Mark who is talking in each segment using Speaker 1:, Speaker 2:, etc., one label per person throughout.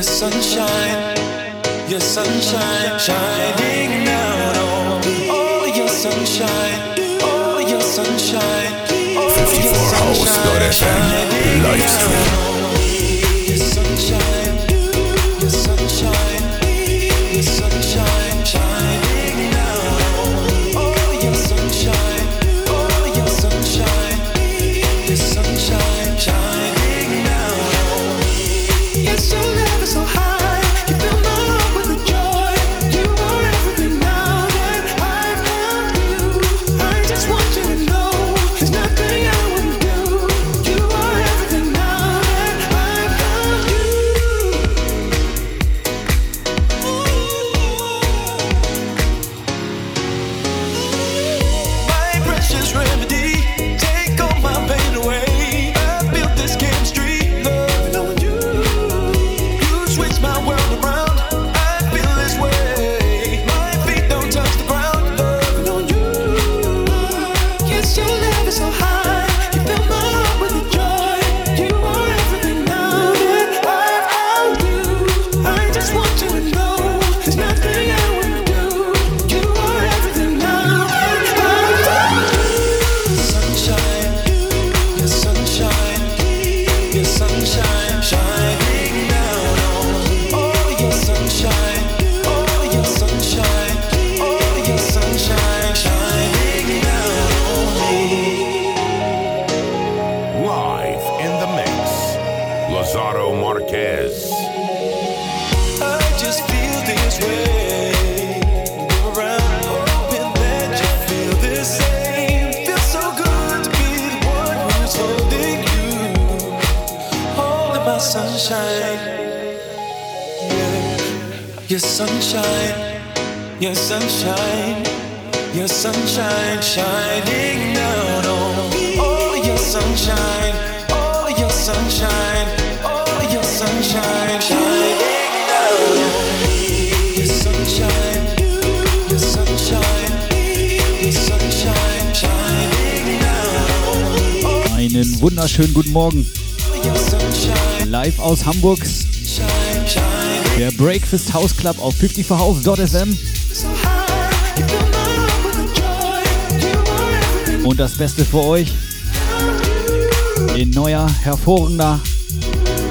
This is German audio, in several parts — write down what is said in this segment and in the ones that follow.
Speaker 1: your sunshine, your sunshine, shining down on me. Oh, your sunshine, oh, your sunshine, oh, your sunshine, shining down sunshine, your sunshine shining down on me. Oh, your sunshine, oh, your sunshine, oh, your sunshine shining down on me. Your sunshine, your sunshine, your sunshine shining down on me. Oh,
Speaker 2: Einen wunderschönen guten Morgen.
Speaker 1: sunshine,
Speaker 2: Live aus Hamburg,
Speaker 1: shine, shining
Speaker 2: der Breakfast House Club auf 54house.fm. Und das Beste für euch in neuer, hervorragender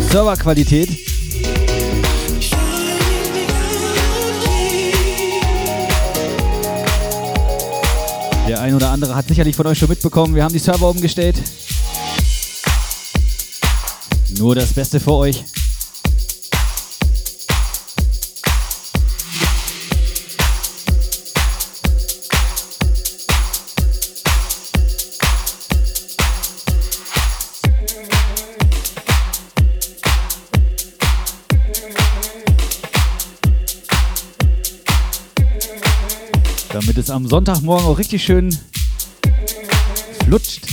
Speaker 2: Serverqualität. Der ein oder andere hat sicherlich von euch schon mitbekommen, wir haben die Server umgestellt. Nur das Beste für euch. Damit es am Sonntagmorgen auch richtig schön flutscht.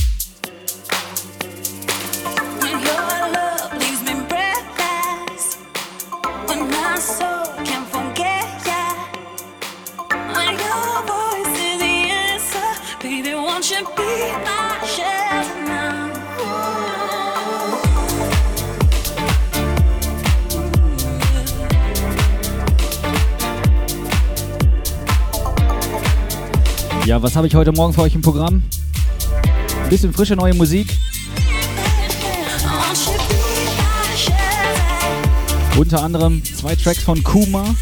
Speaker 2: Habe ich heute Morgen für euch im Programm? Ein bisschen frische neue Musik. Unter anderem zwei Tracks von Kuma.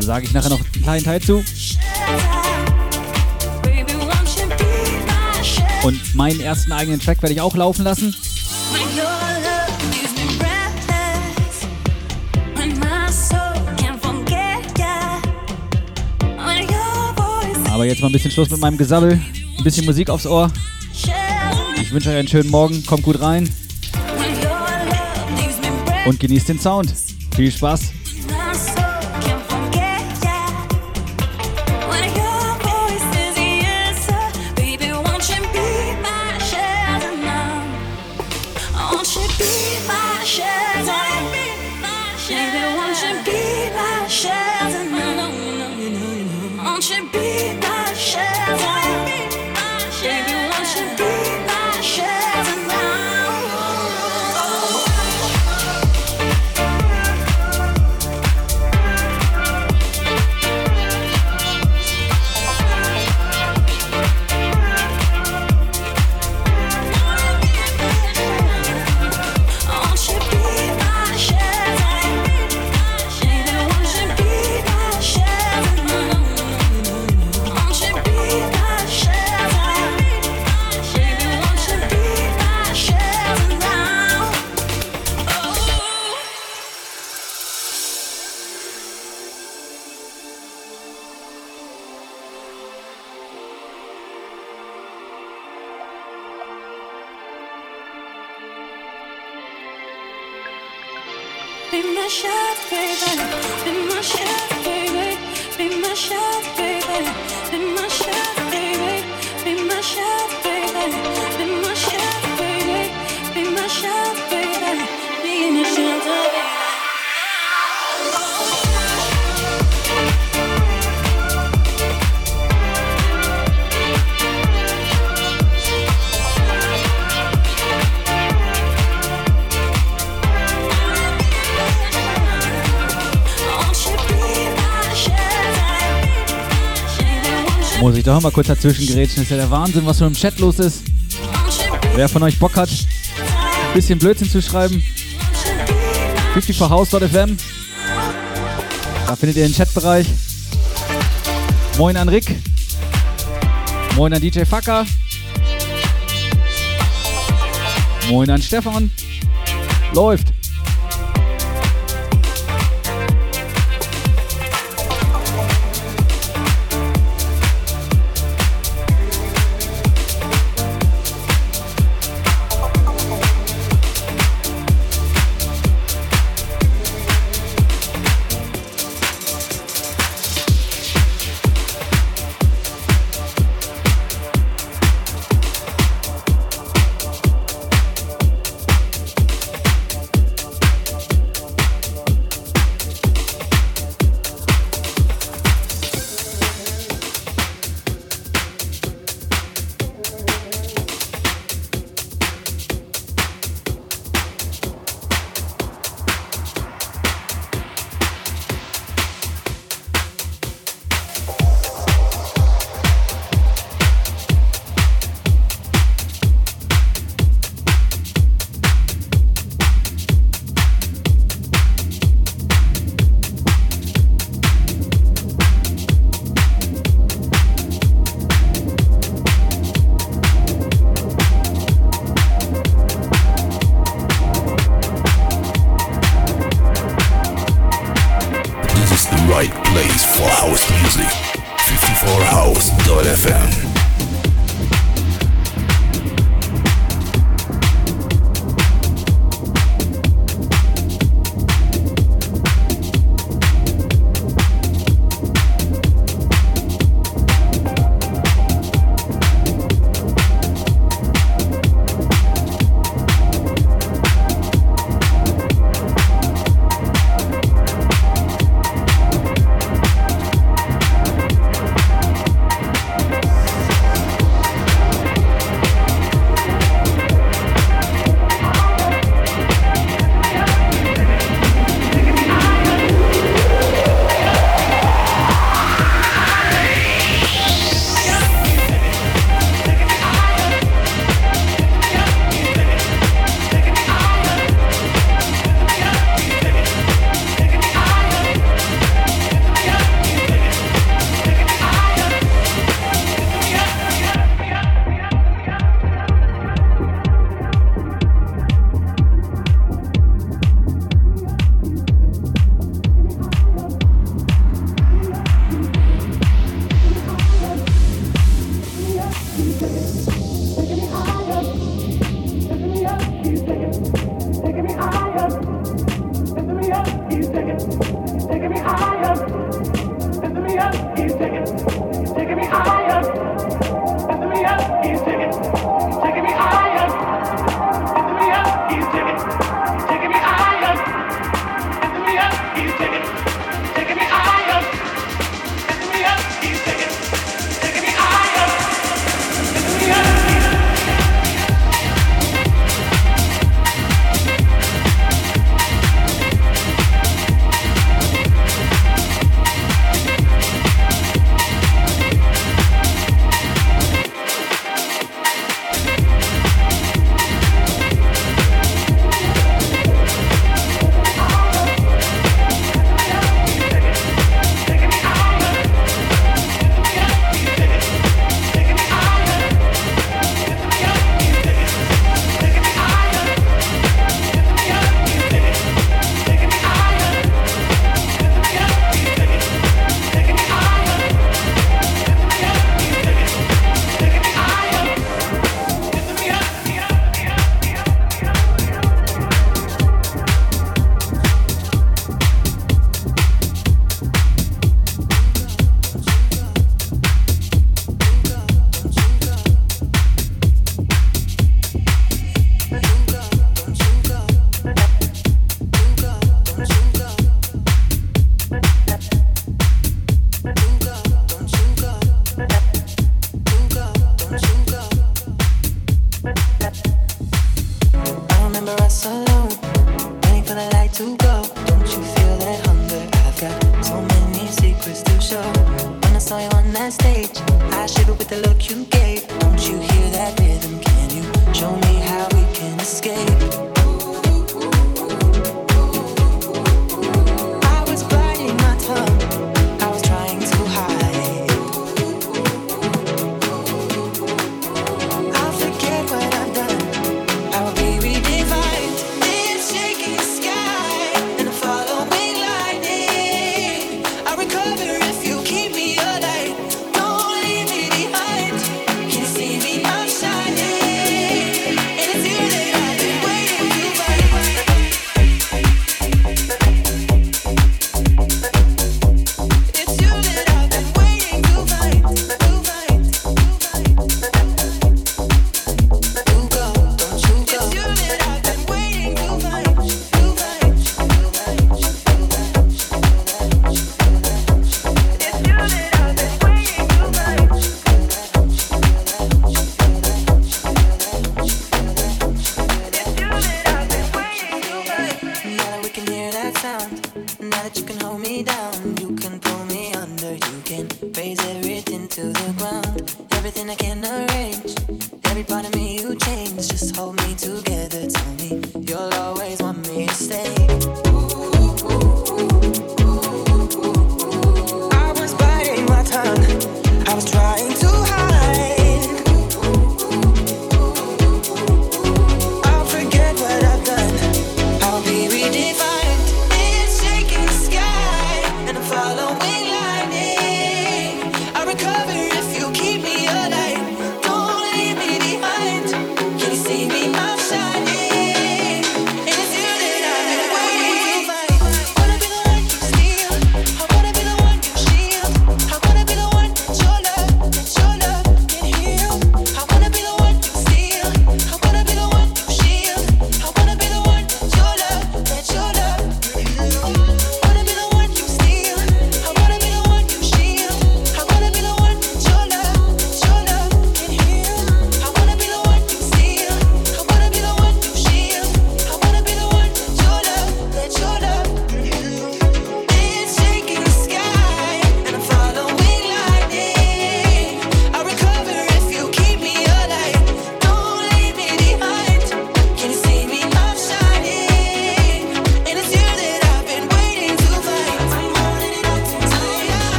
Speaker 2: Sage ich nachher noch einen kleinen Teil zu. Und meinen ersten eigenen Track werde ich auch laufen lassen. Aber jetzt mal ein bisschen Schluss mit meinem Gesabbel. Ein bisschen Musik aufs Ohr. Ich wünsche euch einen schönen Morgen. Kommt gut rein und genießt den Sound. Viel Spaß. Doch mal kurz dazwischen gerätschen. Ist ja der Wahnsinn, was so im Chat los ist. Wer von euch Bock hat, ein bisschen Blödsinn zu schreiben, 54house.fm. Da findet ihr den Chatbereich. Moin an Rick. Moin an DJ Facker. Moin an Stefan. Läuft.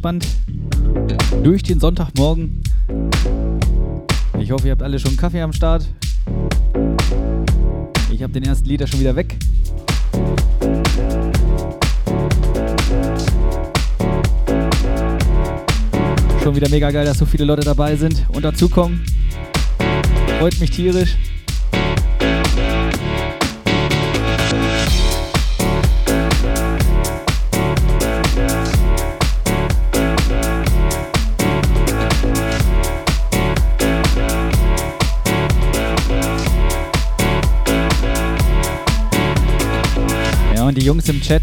Speaker 2: Entspannt durch den Sonntagmorgen. Ich hoffe, ihr habt alle schon Kaffee am Start. Ich habe den ersten Liter schon wieder weg. Schon wieder mega geil, dass so viele Leute dabei sind und dazukommen. Freut mich tierisch. Die Jungs im Chat,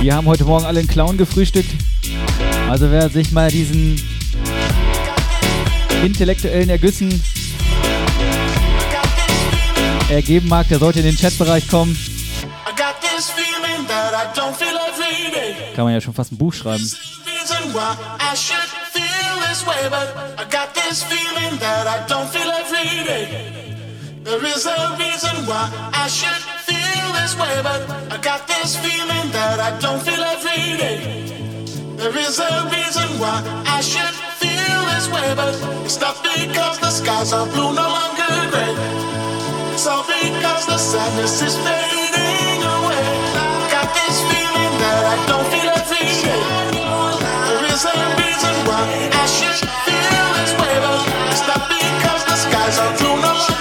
Speaker 2: die haben heute Morgen alle einen Clown gefrühstückt. Also wer sich mal diesen intellektuellen Ergüssen ergeben mag, der sollte in den Chatbereich kommen. Kann man ja schon fast ein Buch schreiben.
Speaker 3: There is a reason why I should this way, but I got this feeling that I don't feel every day. There is a reason why I should feel this way, but it's not because the skies are blue, no longer gray. It's all because the sadness is fading away. I Got this feeling that I don't feel every day. There is a reason why I should feel this way, but it's not because the skies are blue, no longer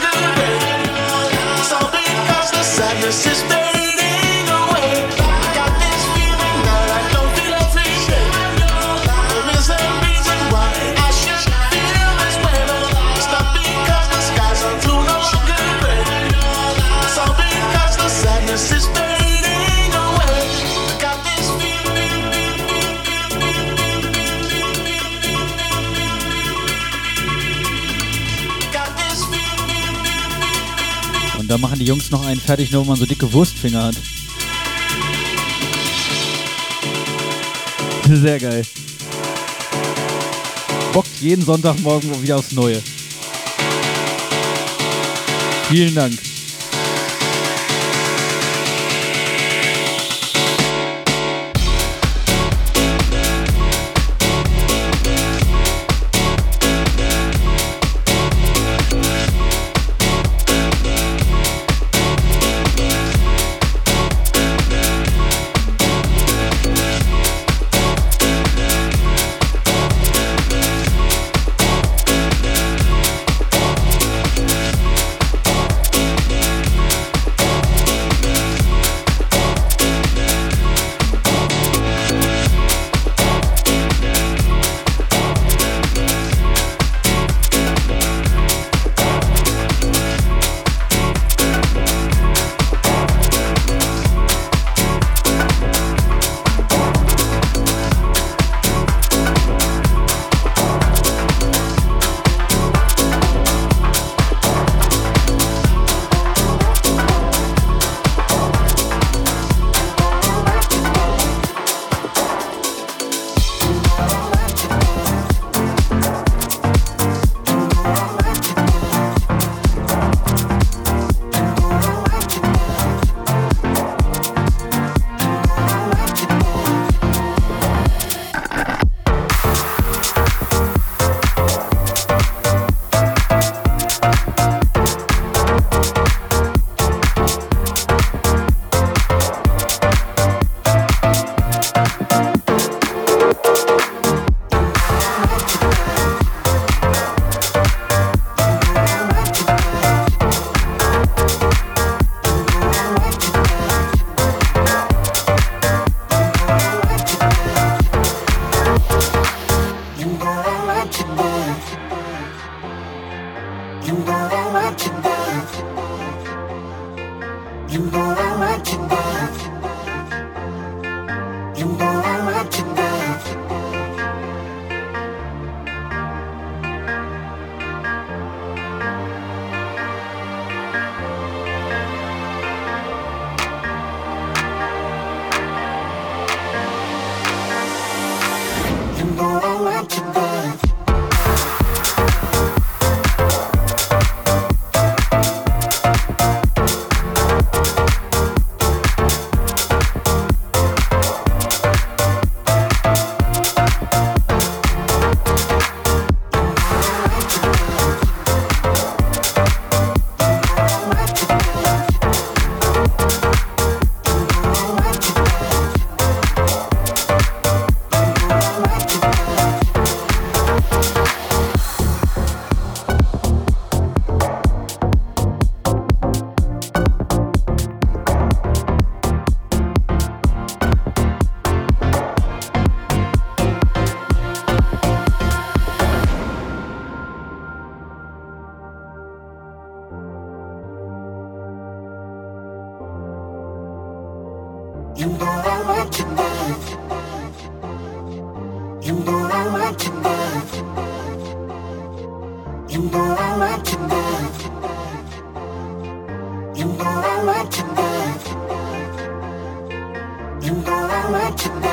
Speaker 3: the
Speaker 2: system. Da machen die Jungs noch einen fertig, nur wenn man so dicke Wurstfinger hat. Sehr geil. Bockt jeden Sonntagmorgen wieder aufs Neue. Vielen Dank.
Speaker 4: You
Speaker 2: know I want you back. You know I want you back.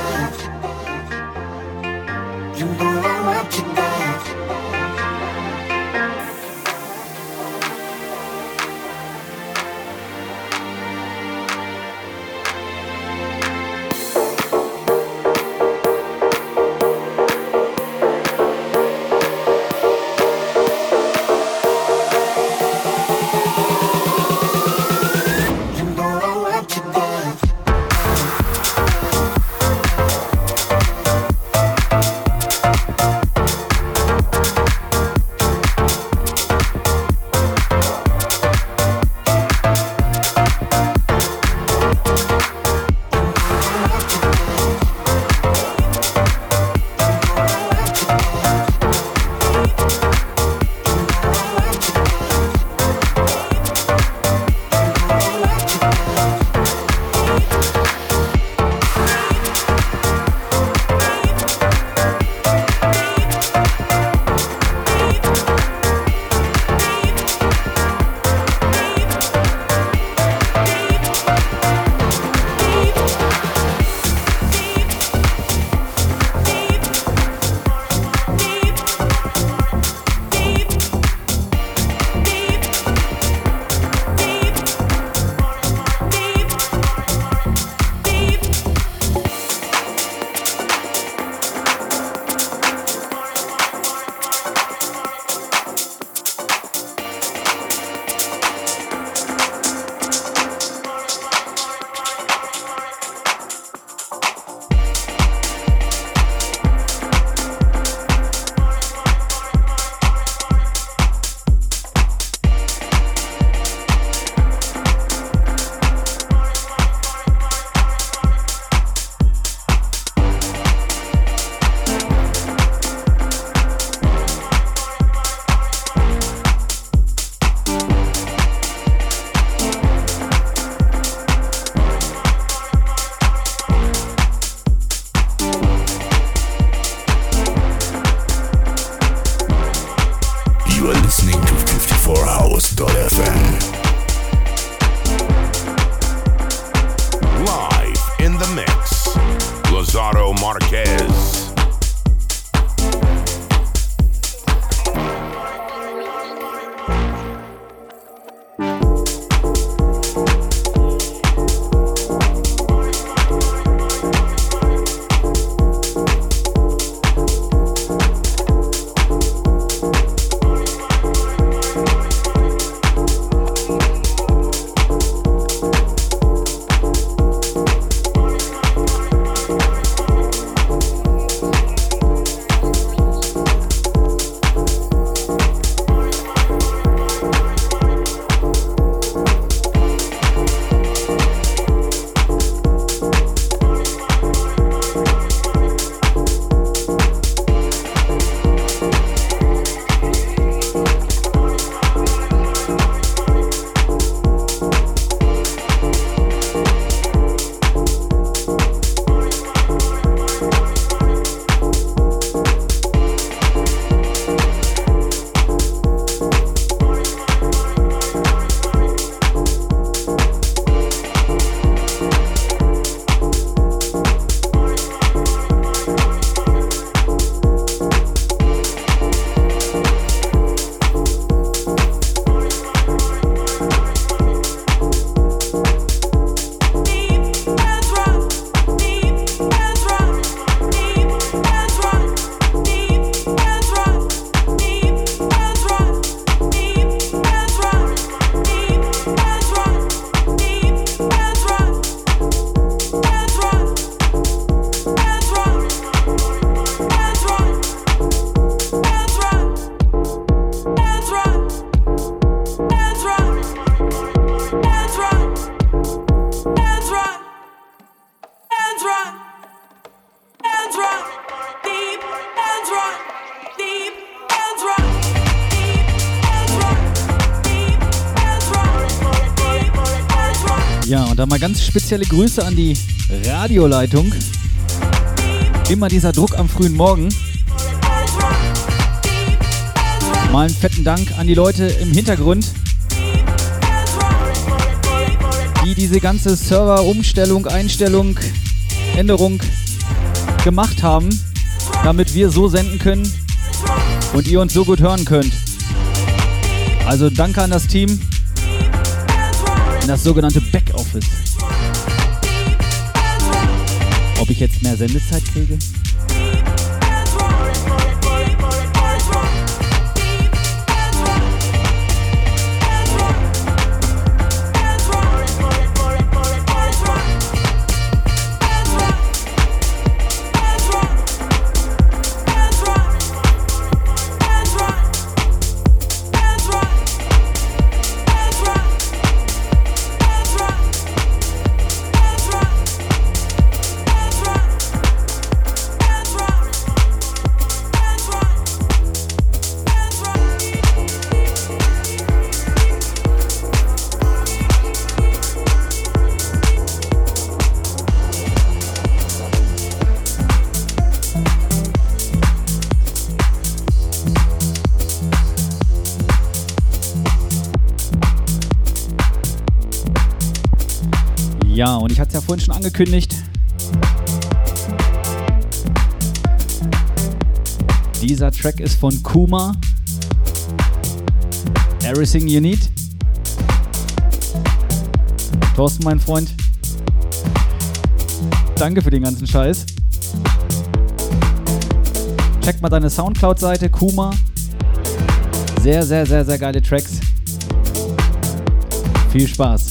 Speaker 2: Dann mal ganz spezielle Grüße an die Radioleitung. Immer dieser Druck am frühen Morgen. Mal einen fetten Dank an die Leute im Hintergrund, die diese ganze Serverumstellung, Einstellung, Änderung gemacht haben, damit wir so senden können und ihr uns so gut hören könnt. Also danke an das Team in das sogenannte Backoffice. Ich jetzt mehr Sendezeit kriege? Vorhin schon angekündigt. Dieser Track ist von Kuma. Everything You Need. Thorsten, mein Freund. Danke für den ganzen Scheiß. Check mal deine Soundcloud-Seite, Kuma. Sehr, sehr, sehr, sehr geile Tracks. Viel Spaß.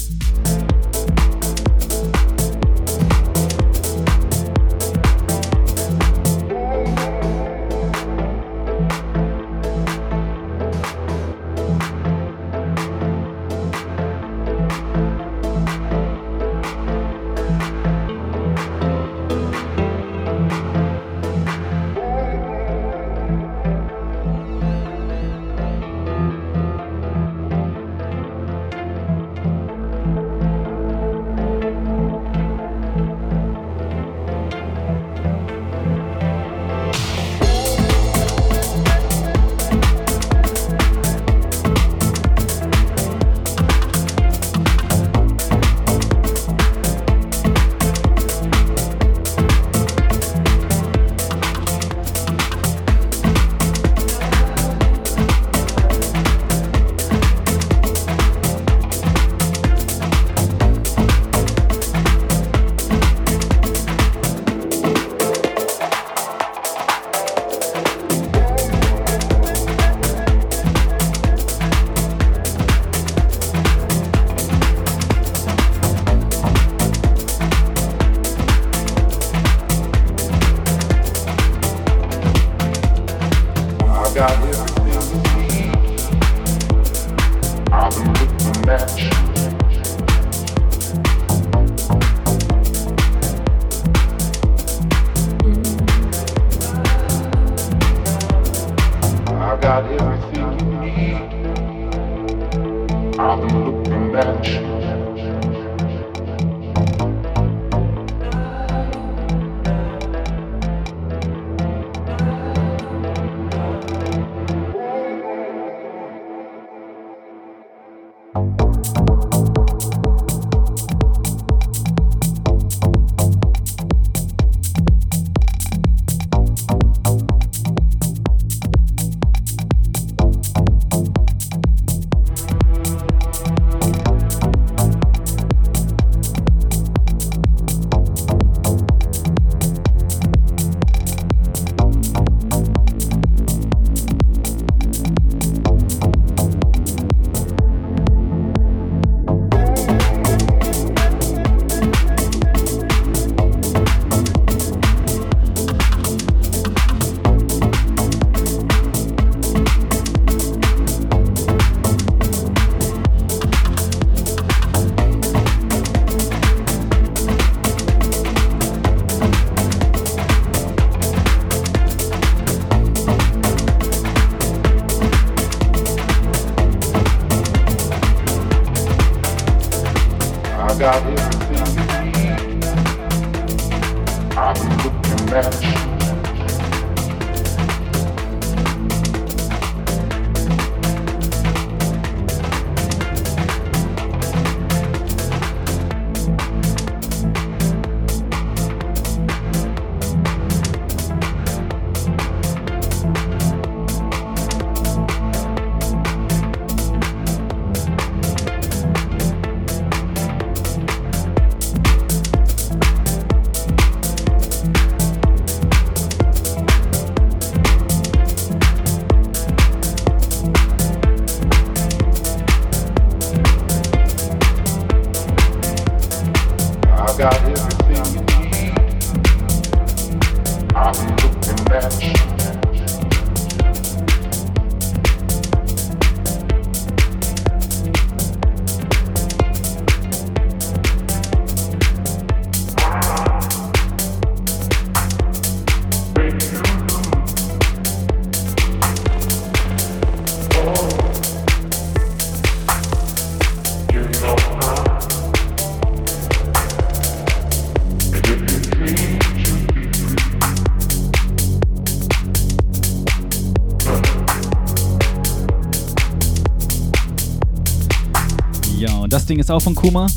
Speaker 2: Ding ist auch von Kuma.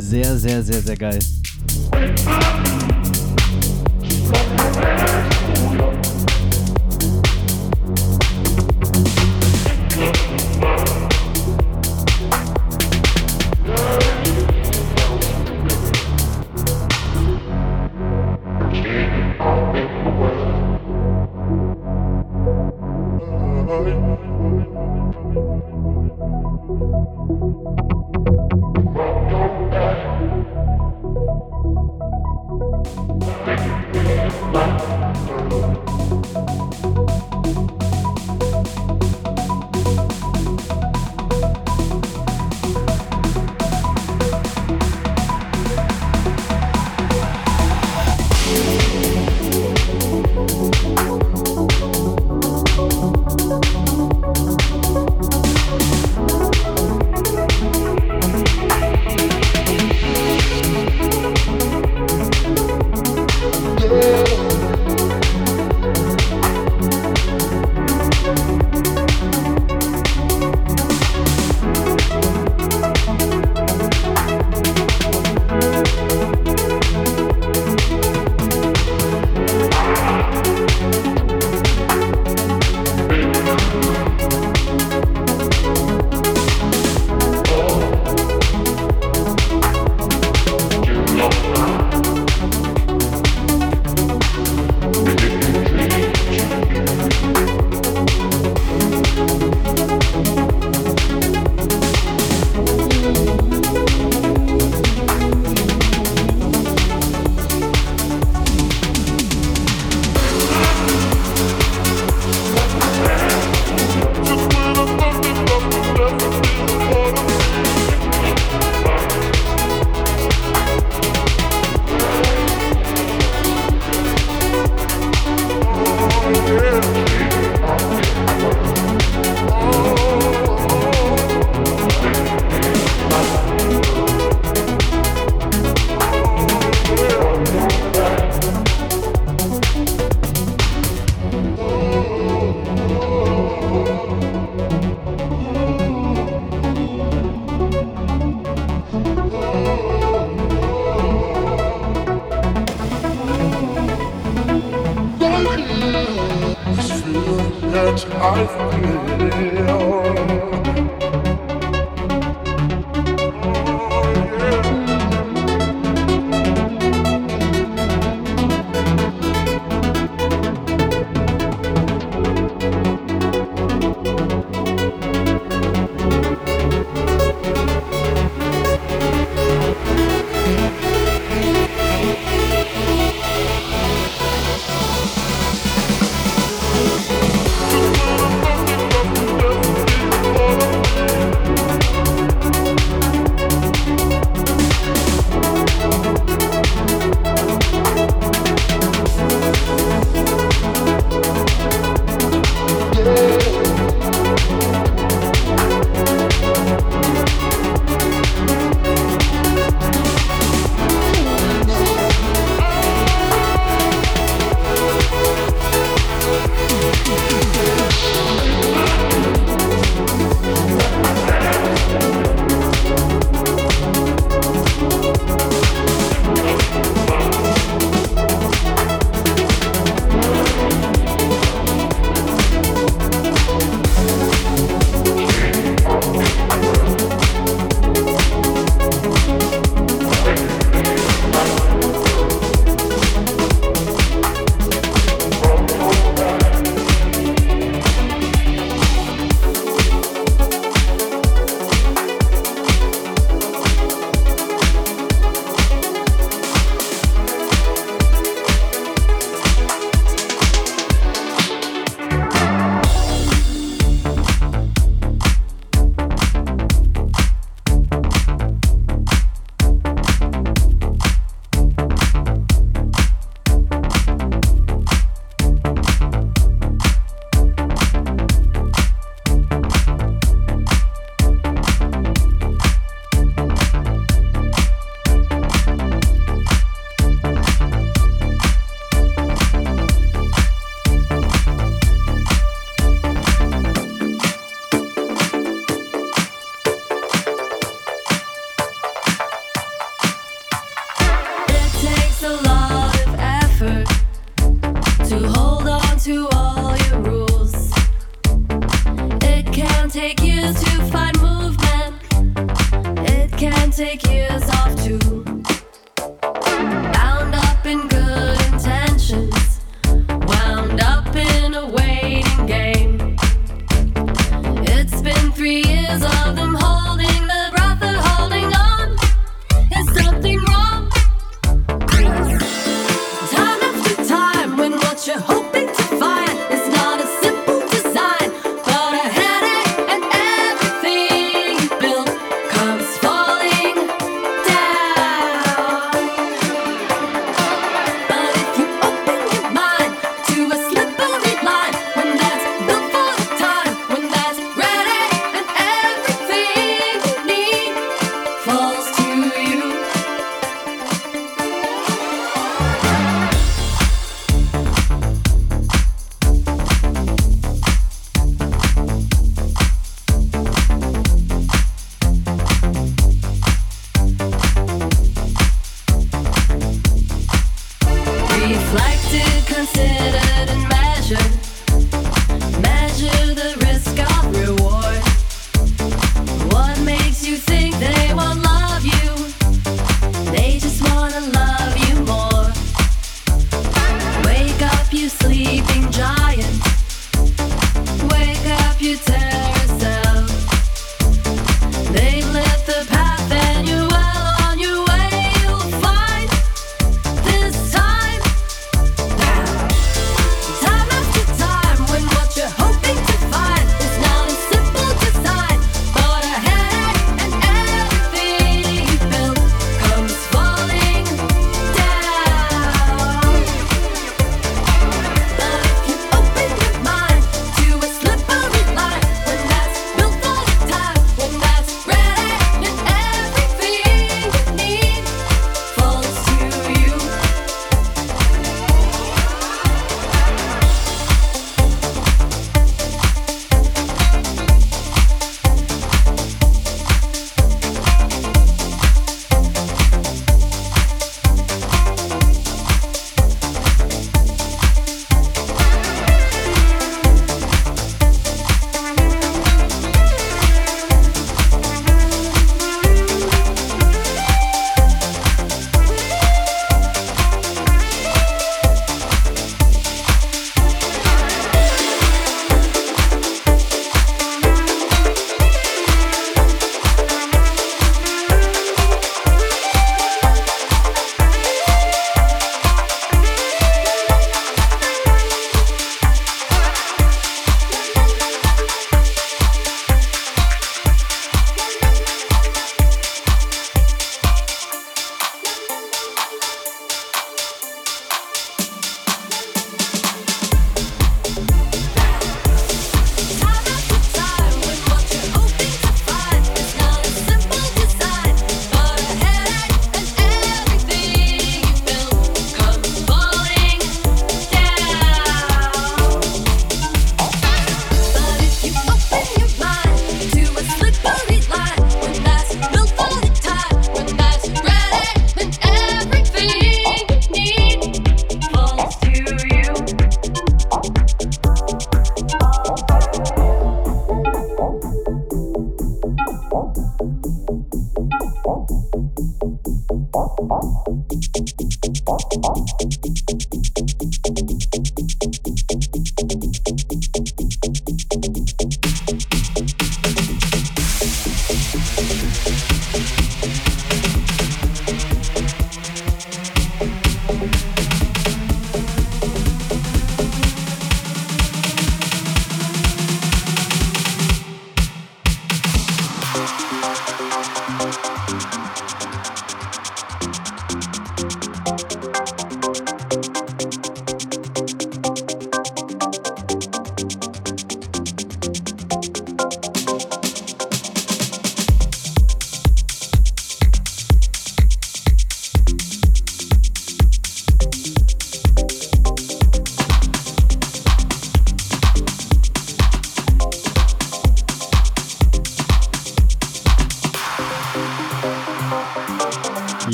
Speaker 2: Sehr, sehr, sehr, sehr geil.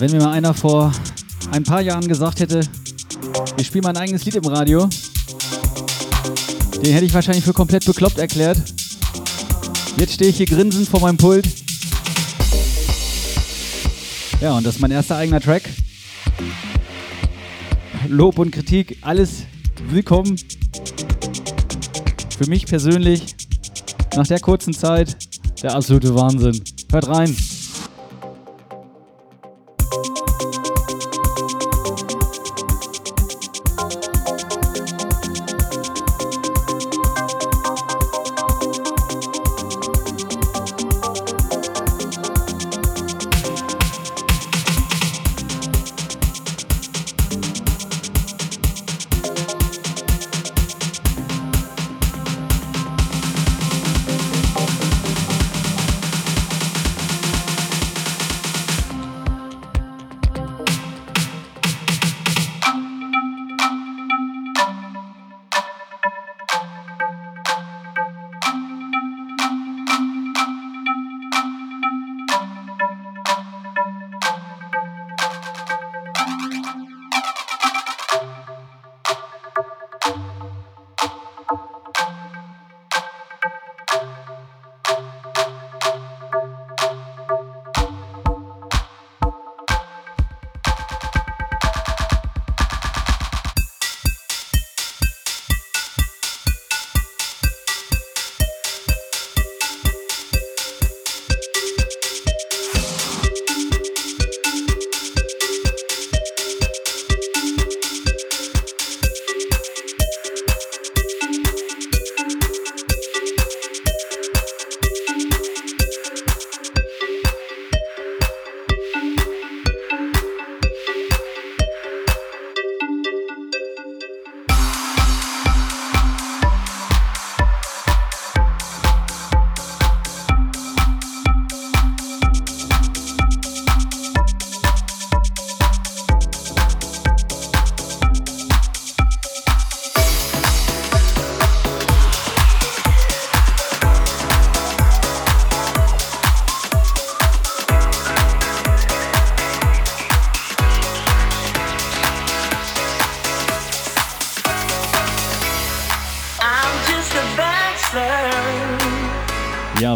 Speaker 2: Wenn mir mal einer vor ein paar Jahren gesagt hätte, wir spielen mal ein eigenes Lied im Radio, den hätte ich wahrscheinlich für komplett bekloppt erklärt. Jetzt stehe ich hier grinsend vor meinem Pult. Ja, und das ist mein erster eigener Track. Lob und Kritik, alles willkommen. Für mich persönlich, nach der kurzen Zeit, der absolute Wahnsinn. Hört rein.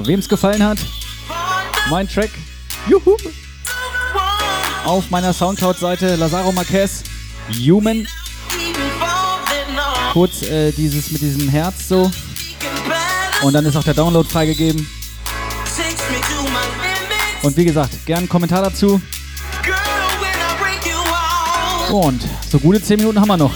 Speaker 2: Wem es gefallen hat, mein Track, juhu, auf meiner Soundcloud-Seite Lazaro Marquez, Human, kurz äh, dieses mit diesem Herz so und dann ist auch der Download freigegeben. Und wie gesagt, gern einen Kommentar dazu. Und so gute 10 Minuten haben wir noch.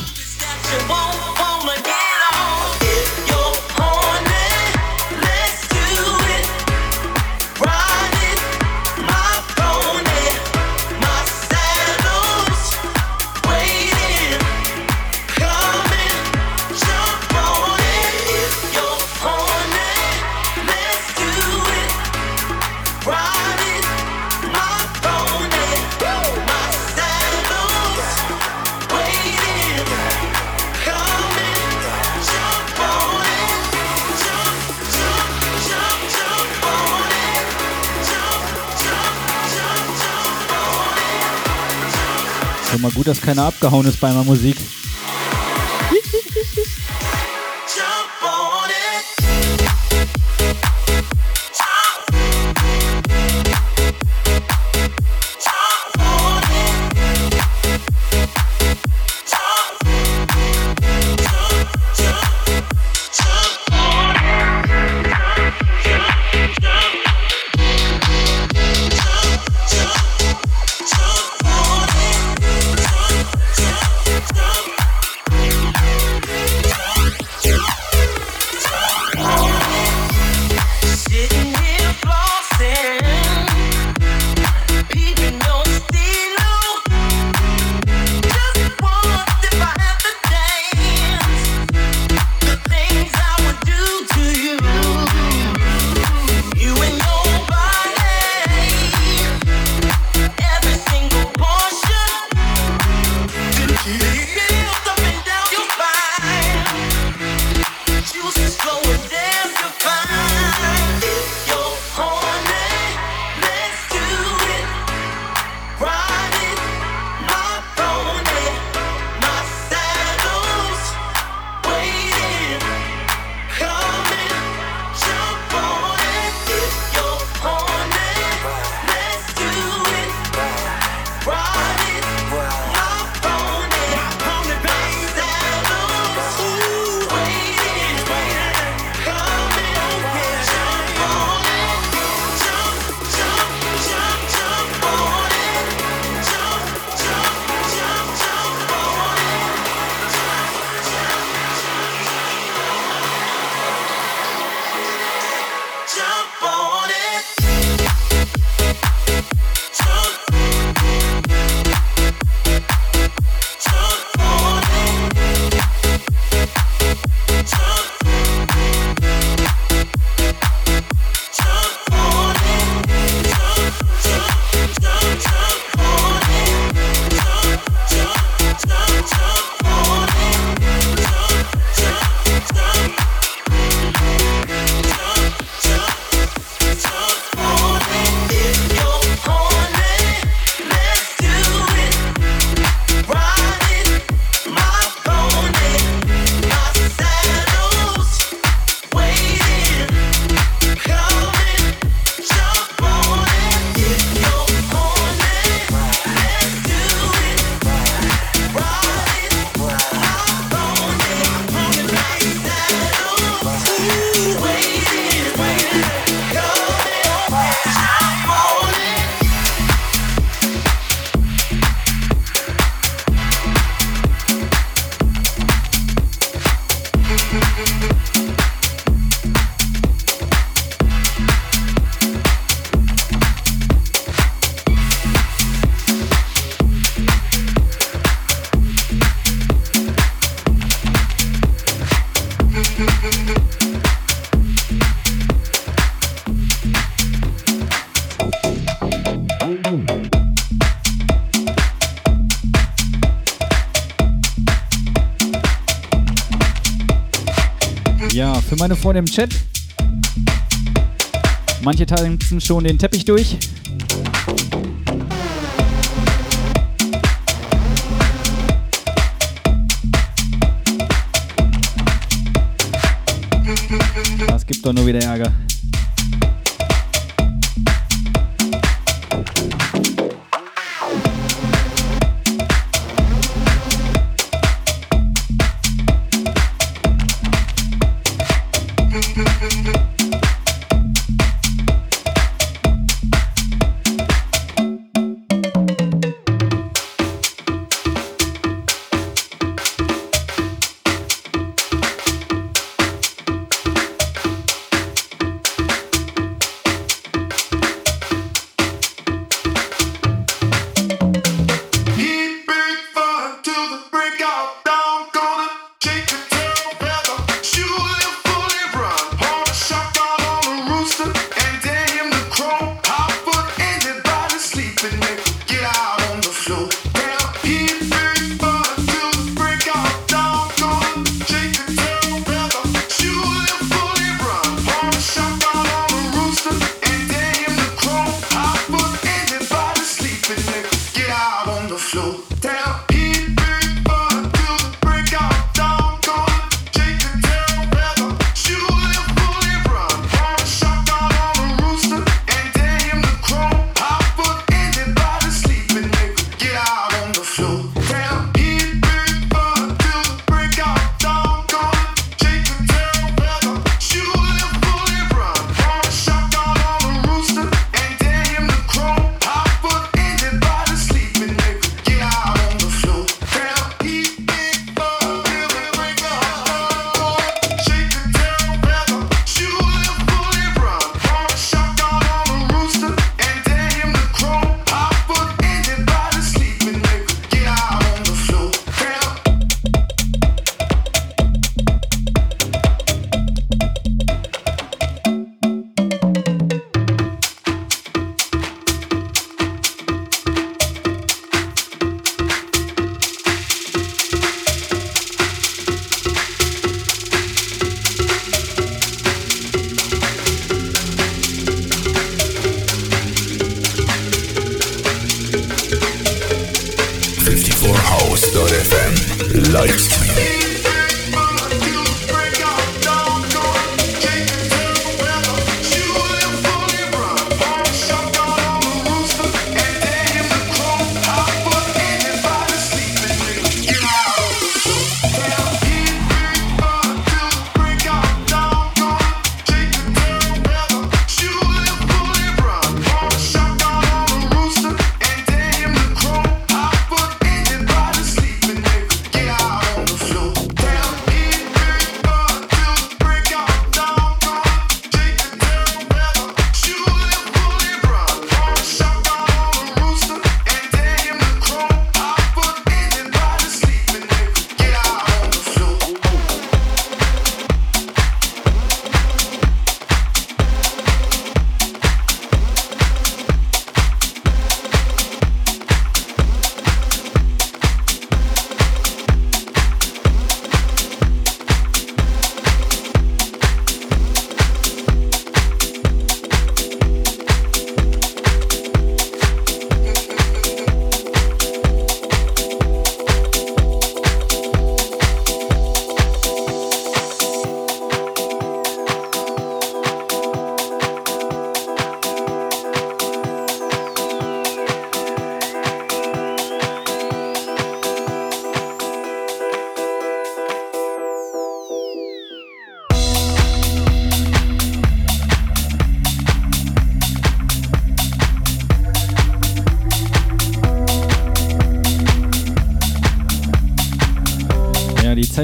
Speaker 2: Schon mal gut, dass keiner abgehauen ist bei meiner Musik. Ja, für meine Freunde im Chat. Manche tanzen schon den Teppich durch. Das gibt doch nur wieder Ärger.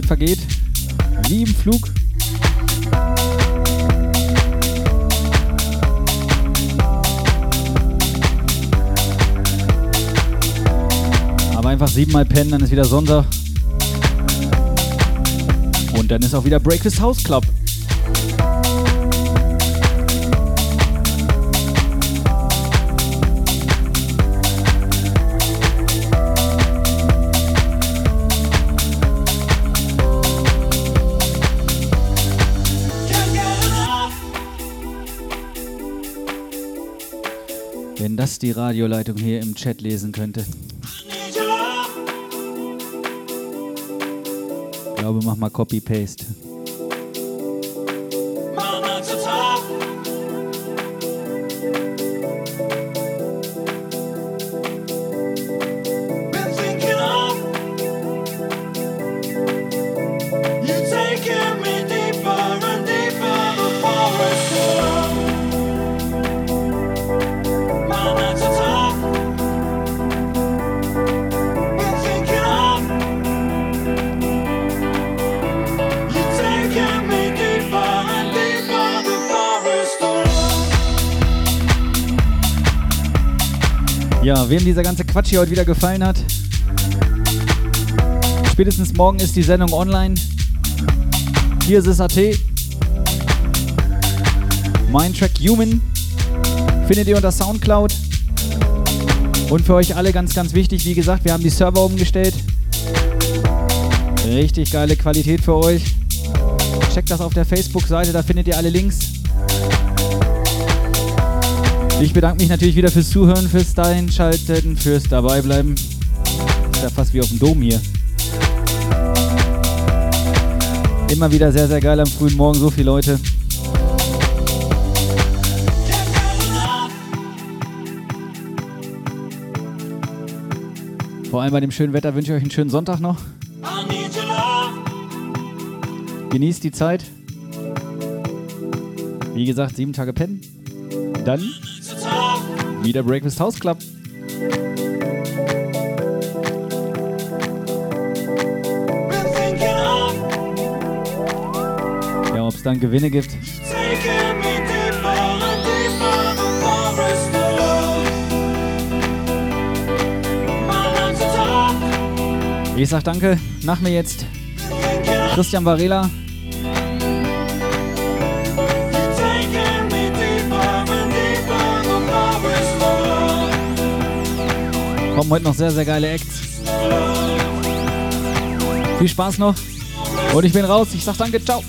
Speaker 2: Zeit vergeht. Wie im Flug. Aber einfach siebenmal pennen, dann ist wieder Sonntag. Und dann ist auch wieder Breakfast House Club. Die Radioleitung hier im Chat lesen könnte. Ich glaube, mach mal Copy-Paste. Ja, wem dieser ganze Quatsch hier heute wieder gefallen hat, spätestens morgen ist die Sendung online. Hier ist es AT. Mein Track Human findet ihr unter Soundcloud. Und für euch alle ganz, ganz wichtig, wie gesagt, wir haben die Server umgestellt. Richtig geile Qualität für euch. Checkt das auf der Facebook-Seite, da findet ihr alle Links. Ich bedanke mich natürlich wieder fürs Zuhören, fürs Einschalten, fürs Dabeibleiben. Ist ja fast wie auf dem Dom hier. Immer wieder sehr, sehr geil am frühen Morgen, so viele Leute. Vor allem bei dem schönen Wetter wünsche ich euch einen schönen Sonntag noch. Genießt die Zeit. Wie gesagt, sieben Tage pennen. Dann wieder Breakfast House Club. Ja, ob es dann Gewinne gibt. Ich sag danke. Nach mir jetzt Christian Varela. Kommen heute noch sehr, sehr geile Acts. Viel Spaß noch. Und ich bin raus. Ich sag danke. Ciao.